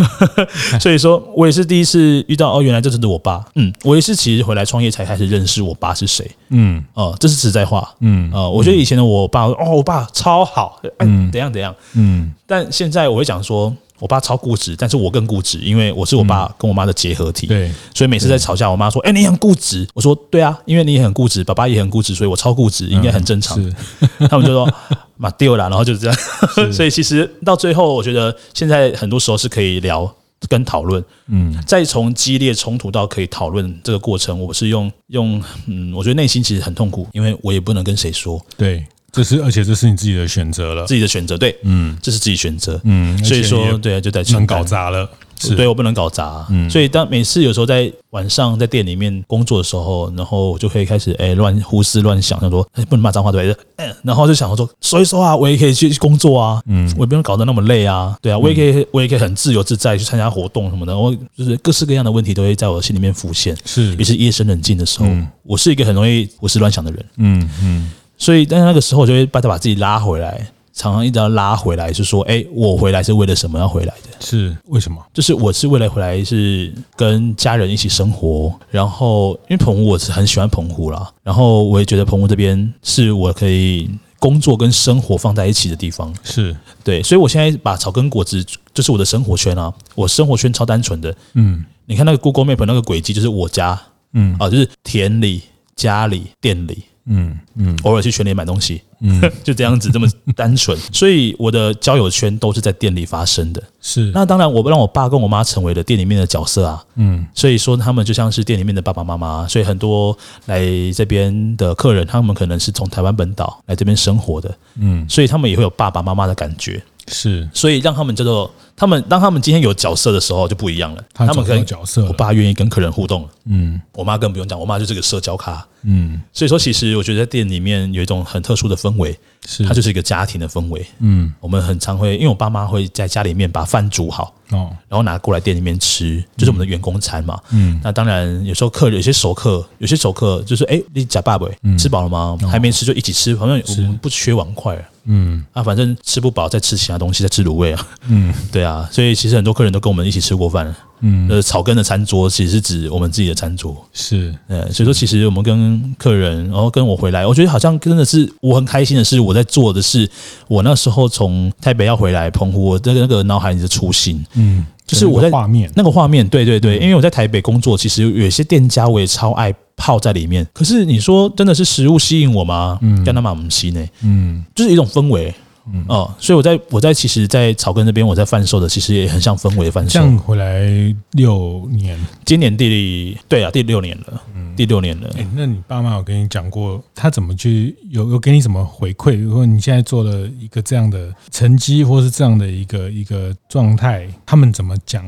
所以说我也是第一次遇到哦，原来这是我爸，嗯，我也是其实回来创业才开始认识我爸是谁，嗯，哦，这是实在话，嗯，呃，我觉得以前的我爸，哦，我爸超好，嗯，怎样怎样，嗯，但现在我会讲说。我爸超固执，但是我更固执，因为我是我爸跟我妈的结合体。对，所以每次在吵架，我妈说：“哎，你很固执。”我说：“对啊，因为你也很固执，爸爸也很固执，所以我超固执，应该很正常。” [LAUGHS] 他们就说：“嘛丢了，然后就是这样。[LAUGHS] 所以其实到最后，我觉得现在很多时候是可以聊跟讨论，嗯，再从激烈冲突到可以讨论这个过程，我是用用嗯，我觉得内心其实很痛苦，因为我也不能跟谁说，对。这是，而且这是你自己的选择了，自己的选择，对，嗯，这是自己选择，嗯，所以说，对啊，就在能搞砸了，是。对我不能搞砸，嗯，所以当每次有时候在晚上在店里面工作的时候，然后我就可以开始哎乱胡思乱想，想说哎不能骂脏话对，嗯，然后就想说所以说啊，我也可以去工作啊，嗯，我也不用搞得那么累啊，对啊，我也可以我也可以很自由自在去参加活动什么的，我就是各式各样的问题都会在我心里面浮现，是，也是夜深人静的时候，我是一个很容易胡思乱想的人，嗯嗯。所以，但是那个时候，我就会把他把自己拉回来，常常一直要拉回来，是说，哎，我回来是为了什么要回来的？是为什么？就是我是为了回来，是跟家人一起生活。然后，因为澎湖我是很喜欢澎湖啦，然后我也觉得澎湖这边是我可以工作跟生活放在一起的地方。是对，所以我现在把草根果子就是我的生活圈啊，我生活圈超单纯的。嗯，你看那个 Google Map 那个轨迹，就是我家，嗯啊，就是田里、家里、店里。嗯嗯，偶尔去全联买东西，嗯，[LAUGHS] 就这样子这么单纯，[LAUGHS] 所以我的交友圈都是在店里发生的。是，那当然，我让我爸跟我妈成为了店里面的角色啊，嗯，所以说他们就像是店里面的爸爸妈妈，所以很多来这边的客人，他们可能是从台湾本岛来这边生活的，嗯，所以他们也会有爸爸妈妈的感觉。是，所以让他们叫做他们，当他们今天有角色的时候就不一样了。他们可能角色，我爸愿意跟客人互动，嗯，我妈更不用讲，我妈就是个社交咖，嗯，所以说其实我觉得在店里面有一种很特殊的氛围，是。它就是一个家庭的氛围，嗯，我们很常会，因为我爸妈会在家里面把饭煮好，哦，然后拿过来店里面吃，就是我们的员工餐嘛，嗯，那当然有时候客人有些熟客，有些熟客就是哎，你假爸爸吃饱了吗？还没吃就一起吃，好像我们不缺碗筷。嗯。啊，反正吃不饱再吃其他东西，再吃卤味啊。嗯，[LAUGHS] 对啊，所以其实很多客人都跟我们一起吃过饭。嗯，呃，草根的餐桌其实是指我们自己的餐桌。是，呃，所以说其实我们跟客人，然后跟我回来，我觉得好像真的是我很开心的是，我在做的是我那时候从台北要回来澎湖，我那个那个脑海里的初心。嗯，就是我在画面那个画面，对对对，因为我在台北工作，其实有些店家我也超爱。泡在里面，可是你说真的是食物吸引我吗？嗯，干他们不吸呢。嗯，就是一种氛围。嗯哦，所以我在我在其实，在草根这边，我在贩售的，其实也很像氛围贩售。这样回来六年，今年第对啊，第六年了，嗯，第六年了。哎，那你爸妈有跟你讲过，他怎么去有有给你什么回馈？如果你现在做了一个这样的成绩，或是这样的一个一个状态，他们怎么讲？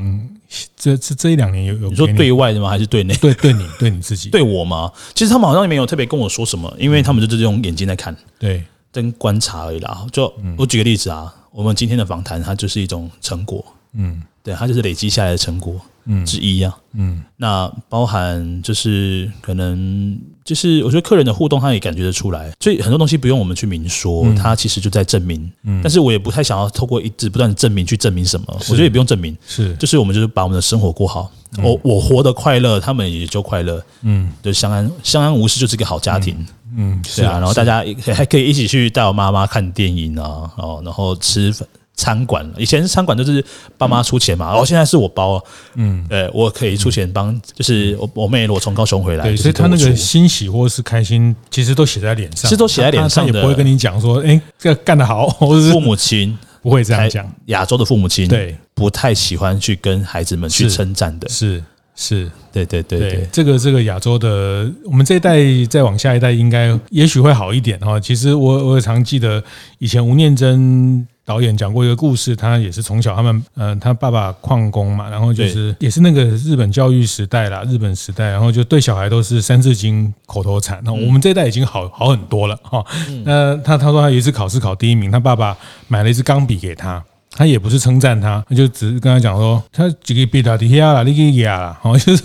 这这这一两年有有你说对外的吗？还是对内？对对你对你自己？对我吗？其实他们好像也没有特别跟我说什么，因为他们就是用眼睛在看。对。跟观察而已啦，就我举个例子啊，我们今天的访谈，它就是一种成果，嗯，对，它就是累积下来的成果，嗯，之一啊，嗯，那包含就是可能就是我觉得客人的互动，他也感觉得出来，所以很多东西不用我们去明说，他其实就在证明，嗯，但是我也不太想要透过一直不断的证明去证明什么，我觉得也不用证明，是，就是我们就是把我们的生活过好，我我活得快乐，他们也就快乐，嗯，就相安相安无事，就是一个好家庭。嗯，是啊，然后大家还可以一起去带我妈妈看电影啊，哦，然后吃餐馆。以前餐馆都是爸妈出钱嘛，然后现在是我包。嗯，呃，我可以出钱帮，就是我我妹如果从高雄回来，对，所以她那个欣喜或是开心，其实都写在脸上，其实都写在脸上，也不会跟你讲说，哎，这个干得好，[LAUGHS] 或者是父母亲不会这样讲。亚洲的父母亲对不太喜欢去跟孩子们去称赞的，是。是对对对对，对，这个这个亚洲的，我们这一代再往下一代，应该也许会好一点哈。其实我我也常记得以前吴念真导演讲过一个故事，他也是从小他们嗯、呃，他爸爸矿工嘛，然后就是也是那个日本教育时代啦，日本时代，然后就对小孩都是三字经口头禅。那我们这一代已经好好很多了哈。那他他说他有一次考试考第一名，他爸爸买了一支钢笔给他。他也不是称赞他，他就只是跟他讲说，他几个笔打底下啦，你给呀啦，好，[LAUGHS] 就是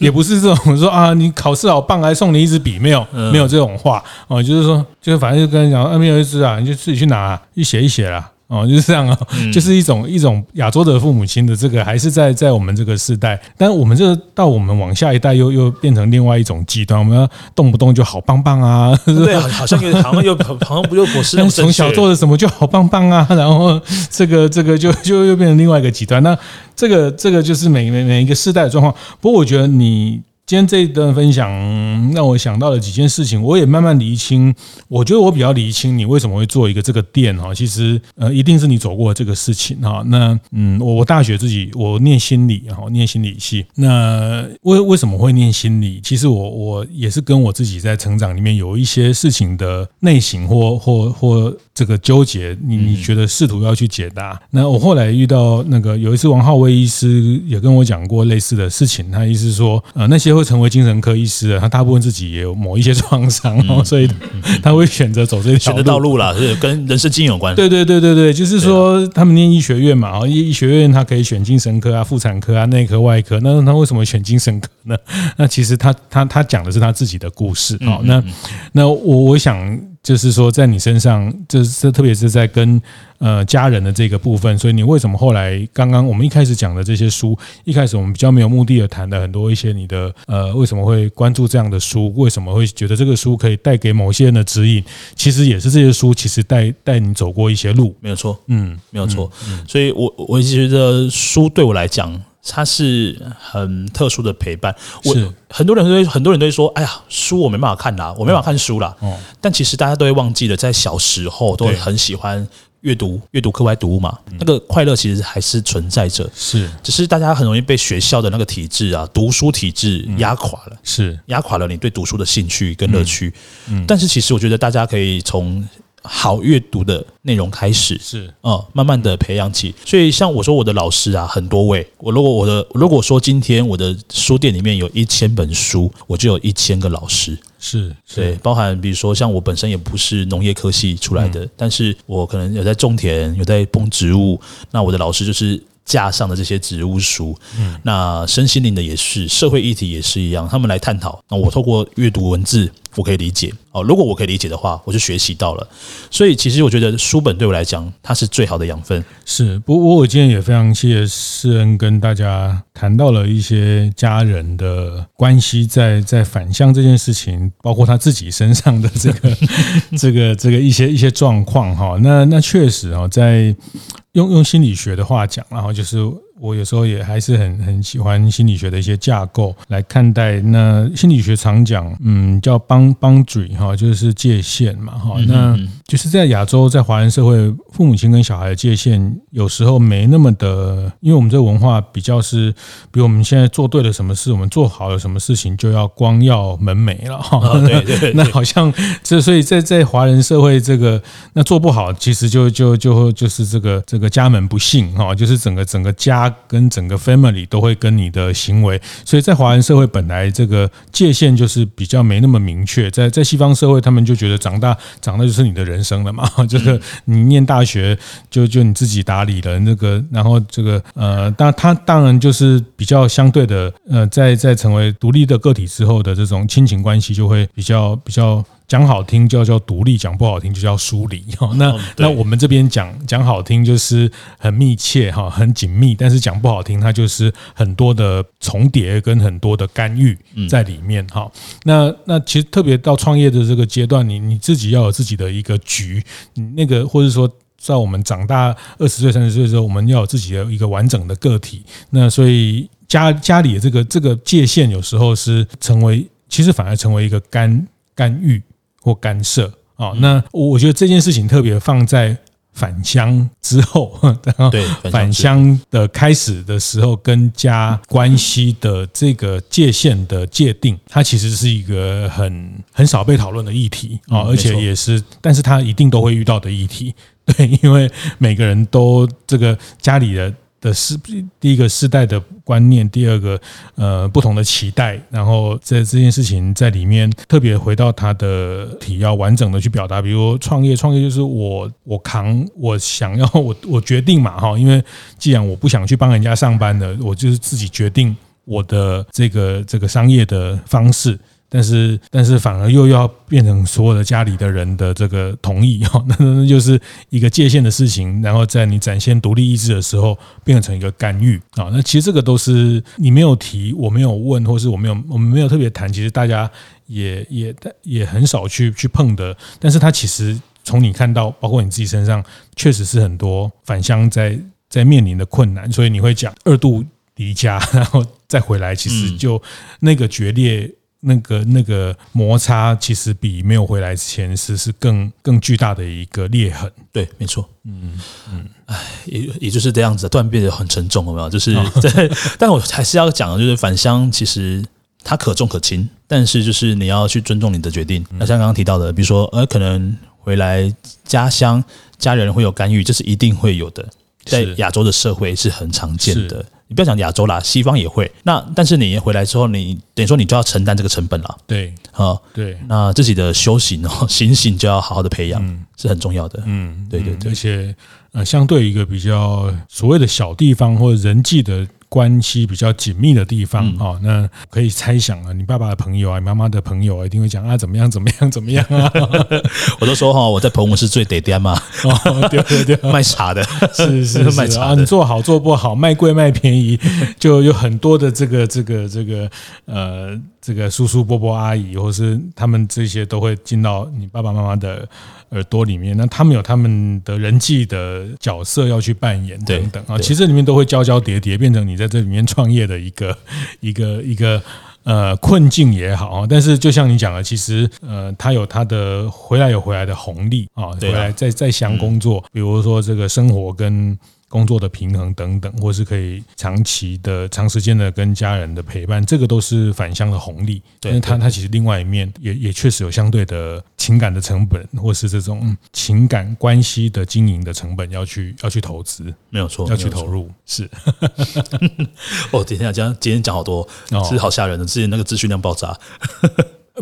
也不是这种说啊，你考试好棒，还送你一支笔，没有，没有这种话哦，就是说，就是反正就跟他讲，啊，没有一支啊，你就自己去拿，去写一写啦。哦，就是这样啊，[LAUGHS] 就是一种一种亚洲的父母亲的这个，还是在在我们这个世代，但我们这到我们往下一代又又变成另外一种极端，我们要动不动就好棒棒啊，[LAUGHS] 对，好像又好像又好像不又不是 [LAUGHS] 从小做的什么就好棒棒啊，然后这个这个就就又变成另外一个极端，那这个这个就是每每每一个世代的状况。不过我觉得你今天这一段分享让我想到了几件事情，我也慢慢厘清。我觉得我比较厘清你为什么会做一个这个店哈，其实呃一定是你走过这个事情哈。那嗯，我我大学自己我念心理哈，念心理系。那为为什么会念心理？其实我我也是跟我自己在成长里面有一些事情的内省或或或这个纠结，你你觉得试图要去解答。那我后来遇到那个有一次王浩威医师也跟我讲过类似的事情，他意思说呃那些。会成为精神科医师的，他大部分自己也有某一些创伤哦，所以他会选择走这条选择道路啦，是跟人生经有关。对对对对对，就是说他们念医学院嘛，医医学院他可以选精神科啊、妇产科啊、内科、外科，那他为什么选精神科呢？[LAUGHS] 那其实他他他讲的是他自己的故事哦。那那我我想。就是说，在你身上，这是特别是在跟呃家人的这个部分，所以你为什么后来刚刚我们一开始讲的这些书，一开始我们比较没有目的的谈的很多一些你的呃为什么会关注这样的书，为什么会觉得这个书可以带给某些人的指引，其实也是这些书其实带带你走过一些路，没有错，嗯，没有错，所以我我觉得书对我来讲。它是很特殊的陪伴。我很多人都会，很多人都会说：“哎呀，书我没办法看啦，我没办法看书啦。”哦，但其实大家都会忘记了，在小时候都会很喜欢阅读，阅读课外读物嘛。那个快乐其实还是存在着，是，只是大家很容易被学校的那个体制啊，读书体制压垮了，是压垮了你对读书的兴趣跟乐趣。嗯，但是其实我觉得大家可以从。好阅读的内容开始是嗯，慢慢的培养起。所以像我说我的老师啊，很多位。我如果我的如果说今天我的书店里面有一千本书，我就有一千个老师。是对，包含比如说像我本身也不是农业科系出来的，但是我可能有在种田，有在种植物。那我的老师就是架上的这些植物书。嗯，那身心灵的也是，社会议题也是一样，他们来探讨。那我透过阅读文字。我可以理解哦，如果我可以理解的话，我就学习到了。所以其实我觉得书本对我来讲，它是最好的养分。是，不过我今天也非常谢谢诗恩跟大家谈到了一些家人的关系，在在反向这件事情，包括他自己身上的这个 [LAUGHS] 这个这个一些一些状况哈。那那确实啊，在用用心理学的话讲，然后就是。我有时候也还是很很喜欢心理学的一些架构来看待。那心理学常讲，嗯，叫 boundary 哈，就是界限嘛哈。那就是在亚洲，在华人社会，父母亲跟小孩的界限有时候没那么的，因为我们这个文化比较是，比如我们现在做对了什么事，我们做好了什么事情就要光耀门楣了哈。对对 [LAUGHS] 对，那好像这所以在在华人社会这个那做不好，其实就就就就是这个这个家门不幸哈，就是整个整个家。跟整个 family 都会跟你的行为，所以在华人社会本来这个界限就是比较没那么明确，在在西方社会，他们就觉得长大长大就是你的人生了嘛，就 [LAUGHS] 是你念大学就就你自己打理了那个，然后这个呃，当他当然就是比较相对的呃，在在成为独立的个体之后的这种亲情关系就会比较比较。讲好听叫叫独立，讲不好听就叫疏离。哈 [LAUGHS] 那那我们这边讲讲好听就是很密切哈，很紧密，但是讲不好听，它就是很多的重叠跟很多的干预在里面哈。那那其实特别到创业的这个阶段，你你自己要有自己的一个局，你那个或者说在我们长大二十岁三十岁的时候，我们要有自己的一个完整的个体。那所以家家里的这个这个界限有时候是成为，其实反而成为一个干干预。或干涉啊，那我觉得这件事情特别放在返乡之后，[LAUGHS] 对返乡的开始的时候，跟家关系的这个界限的界定，它其实是一个很很少被讨论的议题啊，而且也是，但是他一定都会遇到的议题，[LAUGHS] 对，因为每个人都这个家里的。的是第一个世代的观念，第二个呃不同的期待，然后在这件事情在里面特别回到他的体要完整的去表达，比如创业，创业就是我我扛，我想要我我决定嘛哈，因为既然我不想去帮人家上班的，我就是自己决定我的这个这个商业的方式。但是，但是反而又要变成所有的家里的人的这个同意哈，[LAUGHS] 那那就是一个界限的事情。然后在你展现独立意志的时候，变成一个干预啊。那其实这个都是你没有提，我没有问，或是我没有我们没有特别谈。其实大家也也也很少去去碰的。但是它其实从你看到，包括你自己身上，确实是很多返乡在在面临的困难。所以你会讲二度离家，然后。再回来，其实就那个决裂。那个那个摩擦其实比没有回来前是是更更巨大的一个裂痕，对，没错，嗯嗯，哎，也也就是这样子，断变得很沉重，有没有？就是在，[LAUGHS] [LAUGHS] 但我还是要讲的，就是返乡其实它可重可轻，但是就是你要去尊重你的决定。那像刚刚提到的，比如说呃，可能回来家乡家人会有干预，这是一定会有的，在亚洲的社会是很常见的。你不要讲亚洲啦，西方也会。那但是你回来之后，你等于说你就要承担这个成本了。对，啊，对。那自己的修行哦，[LAUGHS] 心性就要好好的培养，嗯，是很重要的。嗯，对对对。而且呃，相对一个比较所谓的小地方或者人际的。关系比较紧密的地方啊，那可以猜想啊，你爸爸的朋友啊，你妈妈的朋友啊，一定会讲啊，怎么样，怎么样，怎么样啊？[LAUGHS] 我都说哈，我在澎湖是最得点嘛，[LAUGHS] 对对对，[LAUGHS] 卖茶的，是是是卖茶的，你做好做不好，卖贵卖便宜，就有很多的这个这个这个呃。这个叔叔伯伯阿姨，或是他们这些都会进到你爸爸妈妈的耳朵里面。那他们有他们的人际的角色要去扮演等等啊，其实里面都会交交叠叠，变成你在这里面创业的一个 [LAUGHS] 一个一个呃困境也好啊。但是就像你讲的，其实呃，他有他的回来有回来的红利啊，回来在在想工作，比如说这个生活跟。工作的平衡等等，或是可以长期的、长时间的跟家人的陪伴，这个都是返乡的红利。但是它它其实另外一面也也确实有相对的情感的成本，或是这种情感关系的经营的成本要去要去投资，没有错，要去投入是。[LAUGHS] 哦，等一下，今天今天讲好多，其实好吓人的，之前那个资讯量爆炸。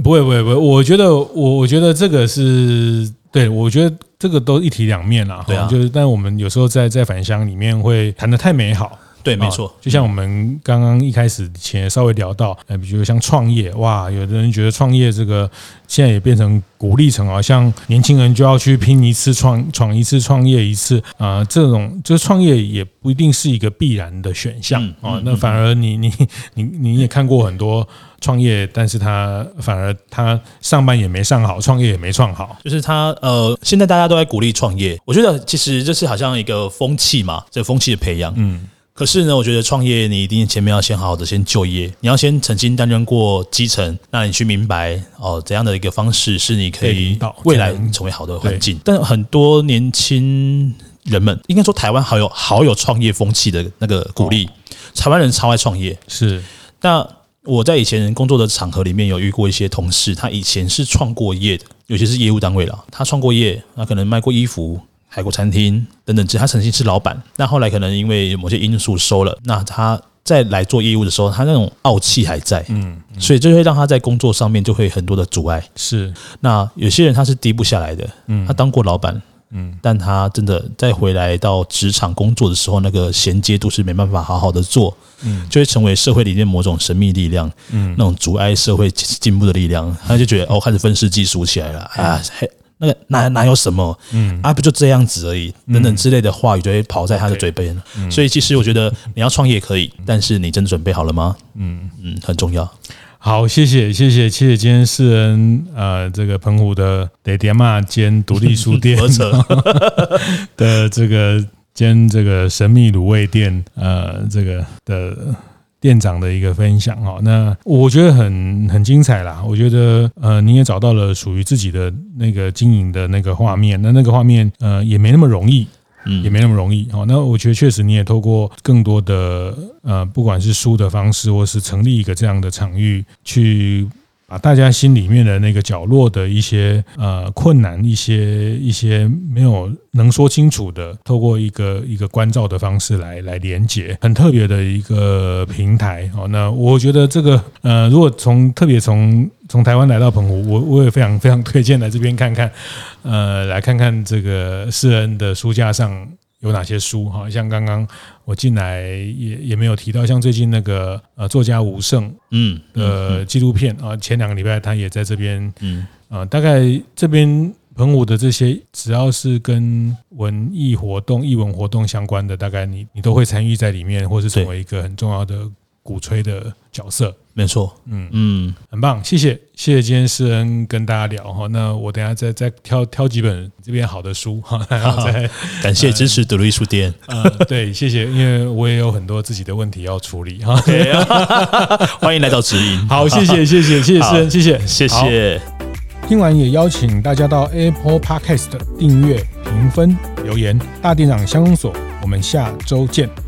不会不会不会，我觉得我我觉得这个是对，我觉得。这个都一体两面啦，对啊，就是，但我们有时候在在返乡里面会谈得太美好，对，没错，就像我们刚刚一开始前稍微聊到，呃，比如像创业，哇，有的人觉得创业这个现在也变成鼓励成好像年轻人就要去拼一次创闯一次创业一次啊，这种就是创业也不一定是一个必然的选项啊，那反而你你你你也看过很多。创业，但是他反而他上班也没上好，创业也没创好，就是他呃，现在大家都在鼓励创业，我觉得其实这是好像一个风气嘛，这风气的培养，嗯，可是呢，我觉得创业你一定前面要先好好的先就业，你要先曾经担任过基层，那你去明白哦怎样的一个方式是你可以未来成为好的环境，但很多年轻人们应该说台湾好有好有创业风气的那个鼓励，台湾人超爱创业，是。那。我在以前工作的场合里面有遇过一些同事，他以前是创过业的，尤其是业务单位了。他创过业，那可能卖过衣服、开过餐厅等等，他曾经是老板。那后来可能因为某些因素收了，那他再来做业务的时候，他那种傲气还在，嗯，所以就会让他在工作上面就会很多的阻碍。是，那有些人他是低不下来的，嗯，他当过老板。嗯，但他真的再回来到职场工作的时候，那个衔接度是没办法好好的做，嗯，就会成为社会里面某种神秘力量，嗯，那种阻碍社会进步的力量，他就觉得哦，开始分世计数起来了啊，嘿，那个哪哪有什么，嗯，啊，不就这样子而已，等等之类的话语就会跑在他的嘴边，所以其实我觉得你要创业可以，但是你真的准备好了吗？嗯。嗯，很重要。好，谢谢谢谢谢谢，今天世人呃，这个澎湖的得点嘛兼独立书店 [LAUGHS] 的这个兼这个神秘卤味店呃，这个的店长的一个分享哈，那我觉得很很精彩啦，我觉得呃，你也找到了属于自己的那个经营的那个画面，那那个画面呃也没那么容易。也没那么容易。好，那我觉得确实你也透过更多的呃，不管是书的方式，或是成立一个这样的场域，去把大家心里面的那个角落的一些呃困难、一些一些没有能说清楚的，透过一个一个关照的方式来来连接，很特别的一个平台。好，那我觉得这个呃，如果从特别从从台湾来到澎湖，我我也非常非常推荐来这边看看，呃，来看看这个世恩的书架上有哪些书哈，像刚刚我进来也也没有提到，像最近那个呃作家吴胜嗯的纪录片啊，前两个礼拜他也在这边嗯啊，大概这边澎湖的这些只要是跟文艺活动、艺文活动相关的，大概你你都会参与在里面，或是成为一个很重要的。鼓吹的角色。没错，嗯嗯，很棒，谢谢谢谢今天施恩跟大家聊哈。那我等下再再挑挑几本这边好的书哈，[LAUGHS] 然后再感谢支持独立书店。[LAUGHS] 呃，对，谢谢，因为我也有很多自己的问题要处理哈。[LAUGHS] 欢迎来到指引。好，谢谢谢谢谢谢施恩，谢谢谢谢。听完也邀请大家到 Apple Podcast 订阅、评分、留言。大店长相公所，我们下周见。